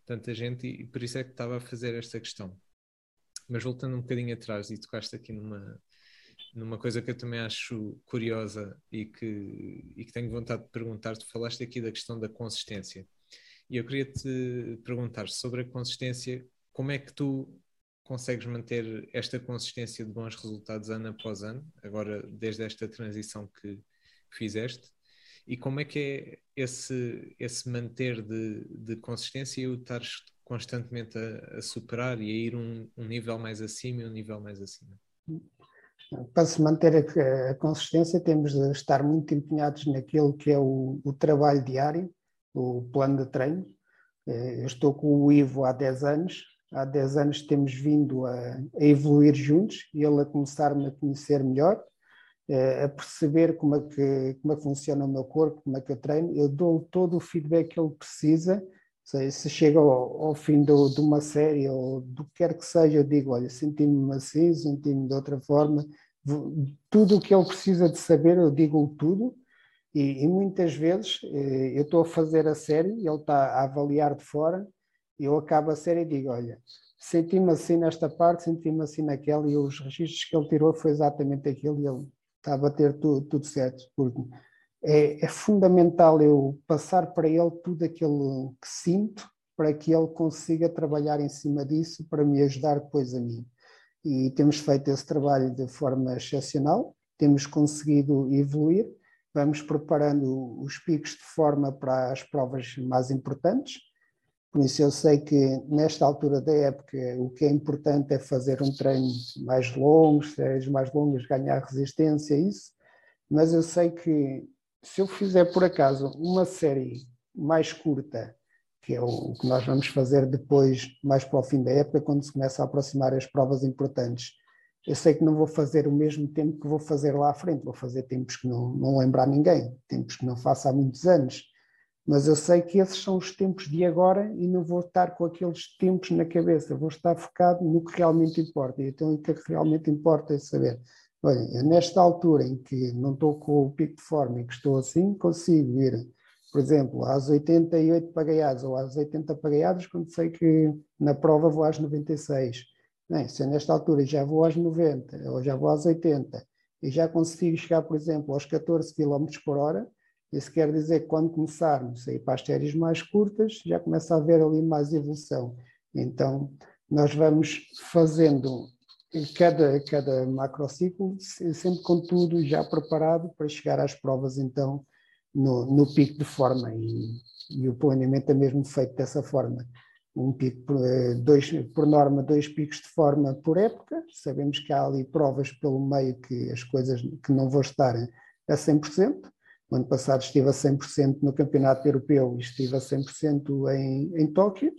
tanta gente, e por isso é que estava a fazer esta questão. Mas voltando um bocadinho atrás, e tocaste aqui numa, numa coisa que eu também acho curiosa e que, e que tenho vontade de perguntar, tu falaste aqui da questão da consistência. E eu queria te perguntar sobre a consistência, como é que tu consegues manter esta consistência de bons resultados ano após ano, agora desde esta transição que fizeste? E como é que é esse, esse manter de, de consistência e o estar constantemente a, a, superar e a ir um, um nível mais acima e um nível mais acima? Para se manter a, a, consistência, temos de estar muito empenhados naquilo que é o, o trabalho diário, o plano de treino. Eh, eu estou com o Ivo há 10 anos, há 10 anos temos vindo a, a evoluir juntos e ele a começar-me a conhecer melhor, eh, a perceber como é, que, como é que funciona o meu corpo, como é que eu treino. Eu dou todo o feedback que ele precisa. Se chega ao, ao fim do, de uma série ou do que quer que seja, eu digo: Olha, senti-me assim, senti-me de outra forma. Tudo o que ele precisa de saber, eu digo tudo. E, e muitas vezes eh, eu estou a fazer a série, ele está a avaliar de fora eu acabo a série e digo, olha, senti-me assim nesta parte, senti-me assim naquela, e os registros que ele tirou foi exatamente aquilo, e ele está a bater tudo, tudo certo, porque é, é, fundamental eu passar para ele tudo aquilo que sinto, para que ele consiga trabalhar em cima disso, para me ajudar depois a mim. E temos feito esse trabalho de forma excepcional, temos conseguido evoluir, vamos preparando os picos de forma para as provas mais importantes, por isso eu sei que nesta altura da época o que é importante é fazer um treino mais longo, séries mais longas, ganhar resistência, isso. Mas eu sei que se eu fizer por acaso uma série mais curta, que é o que nós vamos fazer depois, mais para o fim da época, quando se começa a aproximar as provas importantes, eu sei que não vou fazer o mesmo tempo que vou fazer lá à frente, vou fazer tempos que não, não lembrar ninguém, tempos que não faço há muitos anos mas eu sei que esses são os tempos de agora e não vou estar com aqueles tempos na cabeça, vou estar focado no que realmente importa. Então o que realmente importa é saber, olha, nesta altura em que não estou com o pico de forma e que estou assim, consigo ir, por exemplo, às 88 pagaiadas ou às 80 pagaiadas, quando sei que na prova vou às 96. Bem, se nesta altura já vou às 90 ou já vou às 80 e já consigo chegar, por exemplo, aos 14 km por hora, isso quer dizer que quando começarmos a ir para as séries mais curtas, já começa a haver ali mais evolução. Então, nós vamos fazendo cada, cada macrociclo, sempre com tudo já preparado para chegar às provas, então, no, no pico de forma. E, e, o planeamento é mesmo feito dessa forma. Um pico, eh, dois, por norma, dois picos de forma por época. Sabemos que há ali provas pelo meio que as coisas que não vão estar a 100%. O ano passado estive a 100% no Campeonato Europeu e estive a 100% em, em Tóquio.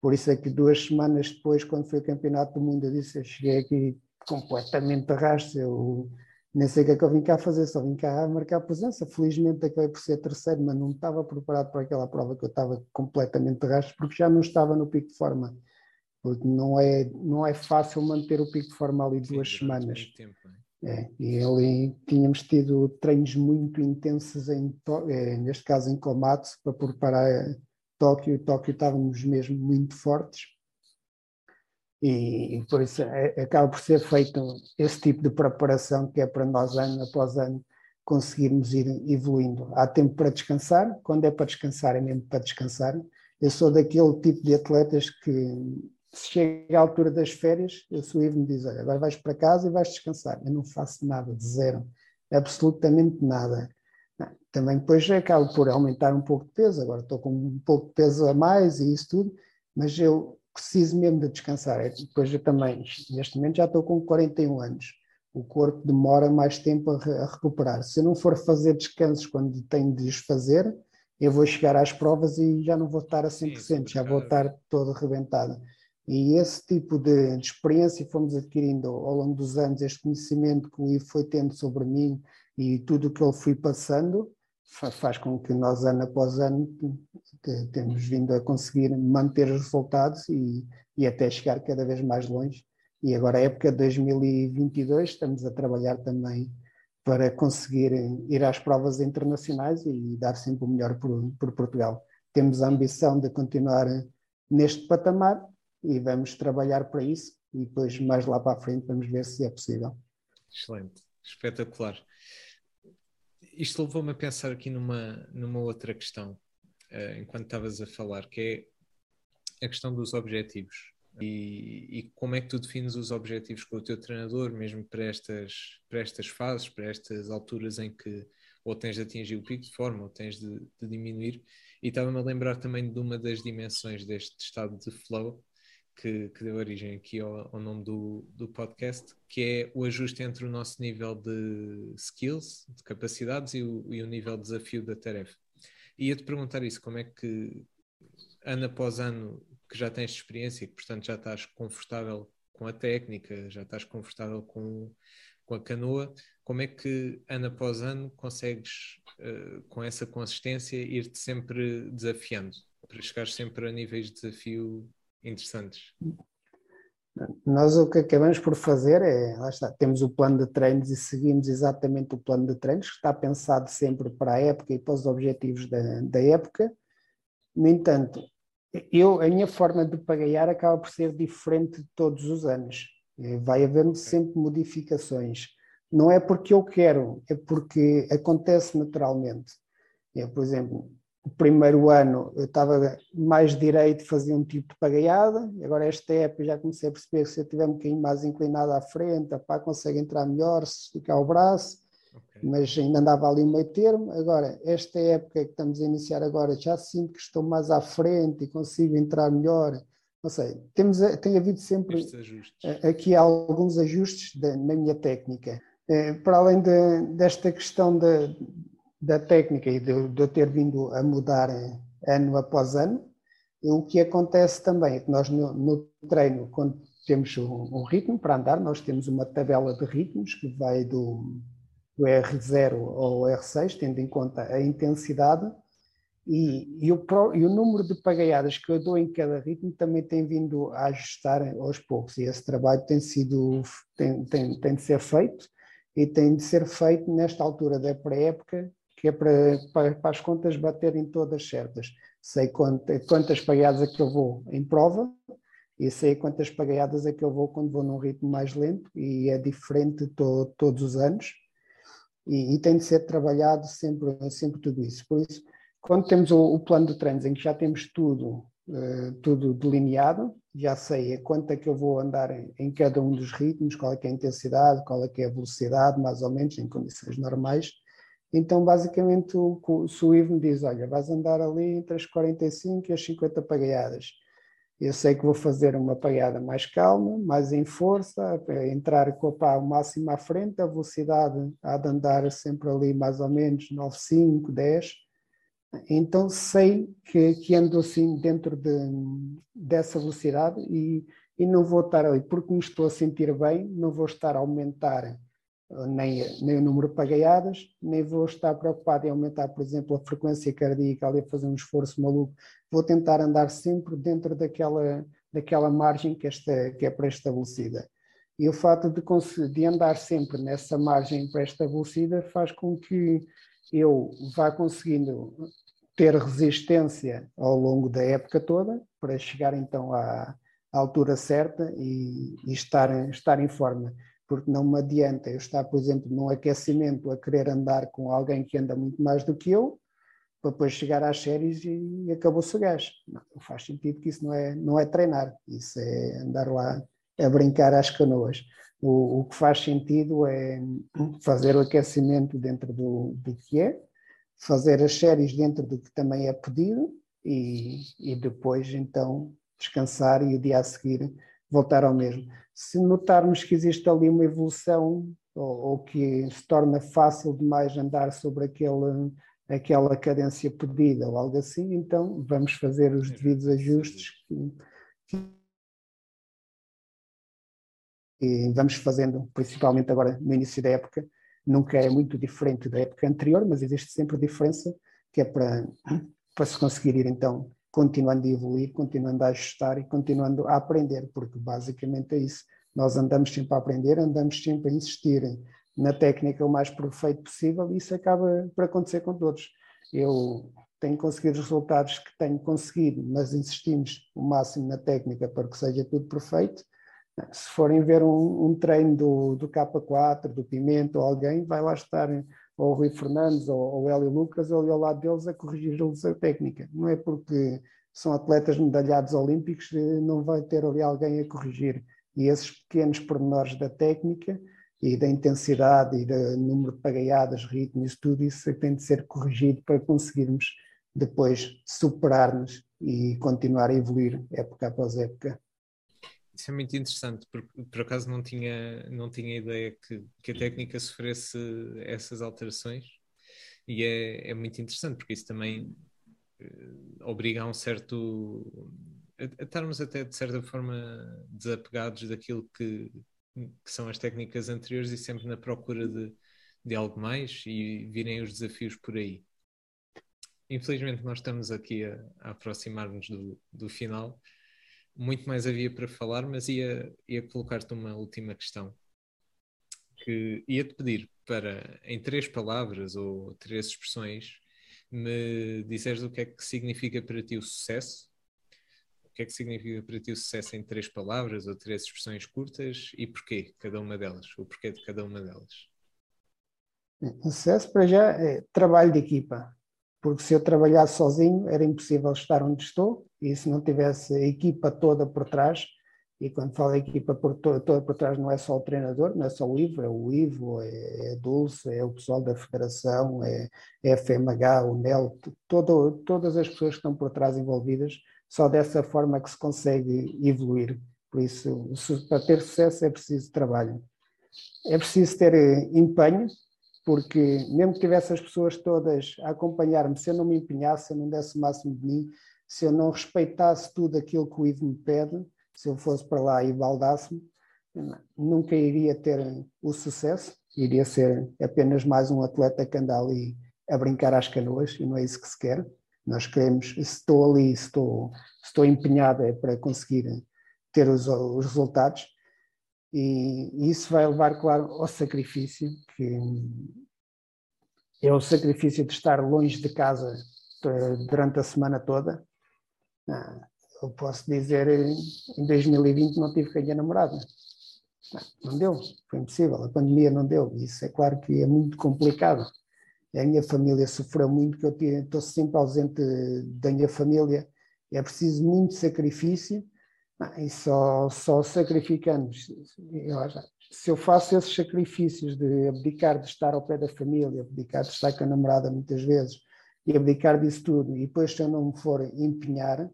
Por isso é que duas semanas depois, quando foi o Campeonato do Mundo, eu disse, eu cheguei aqui completamente arrasto, eu nem sei o que é que eu vim cá fazer, só vim cá marcar presença. Felizmente acabei por ser terceiro, mas não estava preparado para aquela prova que eu estava completamente arrasto, porque já não estava no pico de forma. Não é, não é fácil manter o pico de forma ali duas Sim, semanas. Tempo, é, e ali tínhamos tido treinos muito intensos, em, é, neste caso em Komatsu, para preparar Tóquio. Tóquio estávamos mesmo muito fortes. E, por isso é, acaba por ser feito esse tipo de preparação que é para nós, ano após ano, conseguirmos ir evoluindo. Há tempo para descansar, quando é para descansar, é mesmo para descansar. Eu sou daquele tipo de atletas que se chega à altura das férias, eu sou livre me diz, olha, agora vais para casa e vais descansar. Eu não faço nada, de zero, absolutamente nada. Também depois acabo por aumentar um pouco de peso, agora estou com um pouco de peso a mais e isso tudo, mas eu preciso mesmo de descansar. É, depois eu também, neste momento já estou com 41 anos, o corpo demora mais tempo a, recuperar. Se eu não for fazer descansos quando tenho de os fazer, eu vou chegar às provas e já não vou estar a 100%, Sim, já vou estar todo arrebentado. E esse tipo de, de, experiência fomos adquirindo ao longo dos anos, este conhecimento que o Ivo foi tendo sobre mim e tudo o que ele foi passando, faz com que nós, ano após ano, temos vindo a conseguir manter os resultados e, e até chegar cada vez mais longe. E agora, a época de 2022, estamos a trabalhar também para conseguir ir às provas internacionais e dar sempre o melhor por, por Portugal. Temos a ambição de continuar neste patamar e vamos trabalhar para isso e depois mais lá para a frente vamos ver se é possível. Excelente, espetacular. Isto levou-me a pensar aqui numa, numa outra questão, uh, enquanto estavas a falar, que é a questão dos objetivos. E, e, como é que tu defines os objetivos com o teu treinador, mesmo para estas, para estas fases, para estas alturas em que ou tens de atingir o pico de forma ou tens de, de diminuir. E estava-me a lembrar também de uma das dimensões deste estado de flow, que, que deu origem aqui ao, ao nome do, do podcast, que é o ajuste entre o nosso nível de skills, de capacidades e o, e o nível de desafio da tarefa. E ia-te perguntar isso, como é que ano após ano que já tens experiência e que, portanto, já estás confortável com a técnica, já estás confortável com, com a canoa, como é que ano após ano consegues, uh, com essa consistência, ir-te sempre desafiando para chegar sempre a níveis de desafio interessantes? Nós o que acabamos por fazer é, lá está, temos o plano de treinos e seguimos exatamente o plano de treinos, que está pensado sempre para a época e para os objetivos da, da época. No entanto, eu, a minha forma de pagaiar acaba por ser diferente todos os anos. Vai havendo sempre modificações. Não é porque eu quero, é porque acontece naturalmente. Eu, por exemplo, o primeiro ano eu estava mais direito, fazia um tipo de pagaiada, agora esta época já comecei a perceber que se eu estiver um bocadinho mais inclinado à frente, pá, consegue entrar melhor, se esticar o braço, mas ainda andava ali meio termo. Agora, esta época que estamos a iniciar agora, já sinto que estou mais à frente e consigo entrar melhor. Não sei, temos, tem havido sempre aqui alguns ajustes da, na minha técnica. Eh, para além de, desta questão da, da técnica e de, de ter vindo a mudar ano após ano, o que acontece também é que nós no, no treino, quando temos um, um, ritmo para andar, nós temos uma tabela de ritmos que vai do, do R0 ao R6, tendo em conta a intensidade, e, e, o, e, o, número de pagaiadas que eu dou em cada ritmo também tem vindo a ajustar aos poucos, e esse trabalho tem, sido, tem, tem, tem de ser feito, e tem de ser feito nesta altura da pré-época, que é para, para, para, as contas baterem todas certas. Sei quantas, quantas pagaiadas é que eu vou em prova, e sei quantas pagaiadas é que eu vou quando vou num ritmo mais lento, e é diferente to, todos os anos e, e, tem de ser trabalhado sempre, sempre tudo isso. Por isso, quando temos o, o plano de treinos em que já temos tudo, uh, tudo delineado, já sei a quanto é que eu vou andar em, em, cada um dos ritmos, qual é que é a intensidade, qual é que é a velocidade, mais ou menos, em condições normais. Então, basicamente, o, se o me diz, olha, vais andar ali entre as 45 e as 50 pagaiadas, eu sei que vou fazer uma pegada mais calma, mais em força, entrar com a pá o máximo à frente, a velocidade há de andar sempre ali mais ou menos 9, 5, 10. Então sei que, que ando assim dentro de, dessa velocidade e, e não vou estar ali, porque me estou a sentir bem, não vou estar a aumentar nem, nem o número de pagaiadas, nem vou estar preocupado em aumentar, por exemplo, a frequência cardíaca ali a fazer um esforço maluco. Vou tentar andar sempre dentro daquela, daquela margem que, esta, que é pré-estabelecida. E o fato de, de andar sempre nessa margem pré-estabelecida faz com que eu vá conseguindo ter resistência ao longo da época toda para chegar então à, à altura certa e, e estar, estar em forma porque não me adianta eu estar, por exemplo, num aquecimento a querer andar com alguém que anda muito mais do que eu, para depois chegar às séries e, acabou-se o gás. Não, não, faz sentido que isso não é, não é treinar, isso é andar lá a brincar às canoas. O, o que faz sentido é fazer o aquecimento dentro do, do que é, fazer as séries dentro do que também é pedido e, e depois então descansar e o dia a seguir voltar ao mesmo. Se notarmos que existe ali uma evolução ou, ou que se torna fácil demais andar sobre aquele, aquela cadência pedida ou algo assim, então vamos fazer os devidos ajustes e vamos fazendo, principalmente agora no início da época, nunca é muito diferente da época anterior, mas existe sempre diferença, que é para, para se conseguir ir então continuando a evoluir, continuando a ajustar e continuando a aprender, porque basicamente é isso. Nós andamos sempre a aprender, andamos sempre a insistir na técnica o mais perfeito possível e isso acaba por acontecer com todos. Eu tenho conseguido os resultados que tenho conseguido, mas insistimos o máximo na técnica para que seja tudo perfeito. Se forem ver um, um treino do, do K4, do Pimento ou alguém, vai lá estar ou o Rui Fernandes ou o Hélio Lucas ali ao lado deles a corrigir-lhes a técnica. Não é porque são atletas medalhados olímpicos, não vai ter ali alguém a corrigir. E esses pequenos pormenores da técnica e da intensidade e do número de pagaiadas, ritmos, tudo isso tem de ser corrigido para conseguirmos depois superar-nos e continuar a evoluir época após época. Isso é muito interessante, porque por acaso não tinha, não tinha ideia que, que a técnica sofresse essas alterações e é, é muito interessante, porque isso também uh, obriga a um certo. A, a estarmos até de certa forma desapegados daquilo que, que são as técnicas anteriores e sempre na procura de, de algo mais e virem os desafios por aí. Infelizmente, nós estamos aqui a, a aproximar-nos do, do final. Muito mais havia para falar, mas ia, ia colocar-te uma última questão. Que ia-te pedir para, em três palavras ou três expressões, me dizeres o que é que significa para ti o sucesso o que é que significa para ti o sucesso em três palavras ou três expressões curtas e porquê cada uma delas? O porquê de cada uma delas? O sucesso para já é trabalho de equipa, porque se eu trabalhasse sozinho era impossível estar onde estou e se não tivesse a equipa toda por trás, e quando falo equipa por, toda por trás não é só o treinador, não é só o Ivo, é o Ivo, é, é Dulce, é o pessoal da federação, é, é a FMH, o NEL, todo, todas as pessoas que estão por trás envolvidas só dessa forma que se consegue evoluir. Por isso, para ter sucesso é preciso trabalho. É preciso ter eh, empenho, porque mesmo que tivesse as pessoas todas a acompanhar-me, se eu não me empenhasse, se eu não desse o máximo de mim, se eu não respeitasse tudo aquilo que o Ivo me pede, se eu fosse para lá e baldasse-me, nunca iria ter o sucesso, iria ser apenas mais um atleta que anda ali a brincar às canoas, e não é isso que se quer. Nós queremos, se estou ali, se estou, se estou empenhado é para conseguir ter os, os resultados e, isso vai levar, claro, ao sacrifício, que é o sacrifício de estar longe de casa eh, durante a semana toda. Ah, eu posso dizer, em 2020 não tive com a minha namorada. Não, não deu, foi impossível, a pandemia não deu. Isso é claro que é muito complicado a minha família sofreu muito, que eu estou sempre ausente da minha família, é preciso muito sacrifício, e só, só sacrificando. Se eu faço esses sacrifícios de abdicar de estar ao pé da família, abdicar de estar com a namorada muitas vezes, e abdicar disso tudo, e depois se eu não me for empenhar,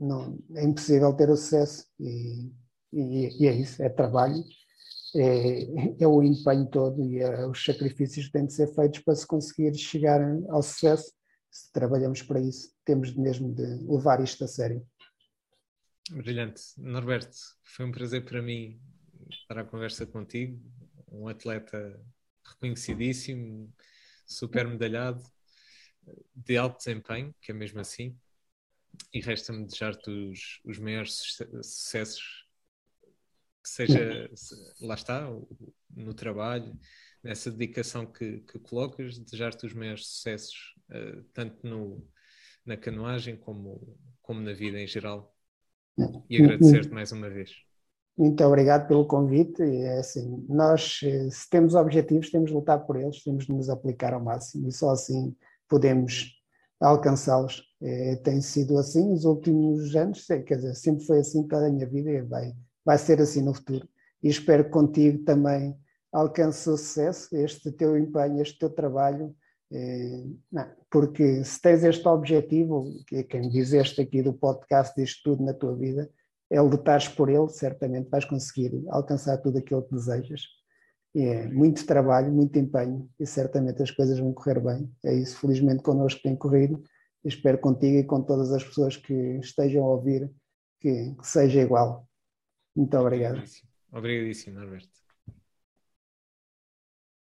não, é impossível ter o sucesso, e, e, e é isso, é trabalho, é, é o empenho todo e é, os sacrifícios que têm de ser feitos para se conseguir chegar ao sucesso. Se trabalhamos para isso, temos mesmo de levar isto a sério. Brilhante. Norberto, foi um prazer para mim estar à conversa contigo, um atleta reconhecidíssimo, super medalhado, de alto desempenho, que é mesmo assim, e resta-me desejar-te os, os maiores sucessos que seja, lá está, no trabalho, nessa dedicação que, que colocas, desejar-te os maiores sucessos, uh, tanto no, na canoagem como, como na vida em geral. E agradecer-te mais uma vez. Muito obrigado pelo convite. É assim, nós, eh, se temos objetivos, temos de lutar por eles, temos de nos aplicar ao máximo e só assim podemos alcançá-los. É, tem sido assim nos últimos anos, quer dizer, sempre foi assim toda a minha vida e vai vai ser assim no futuro. E espero que contigo também alcance sucesso, este teu empenho, este teu trabalho, porque se tens este objetivo, que é quem dizeste aqui do podcast, diz tudo na tua vida, é lutares por ele, certamente vais conseguir alcançar tudo aquilo que desejas. É muito trabalho, muito empenho e certamente as coisas vão correr bem. É isso, felizmente connosco tem corrido. Espero contigo e com todas as pessoas que estejam a ouvir que, que seja igual. Muito obrigado. Obrigadíssimo, Norberto.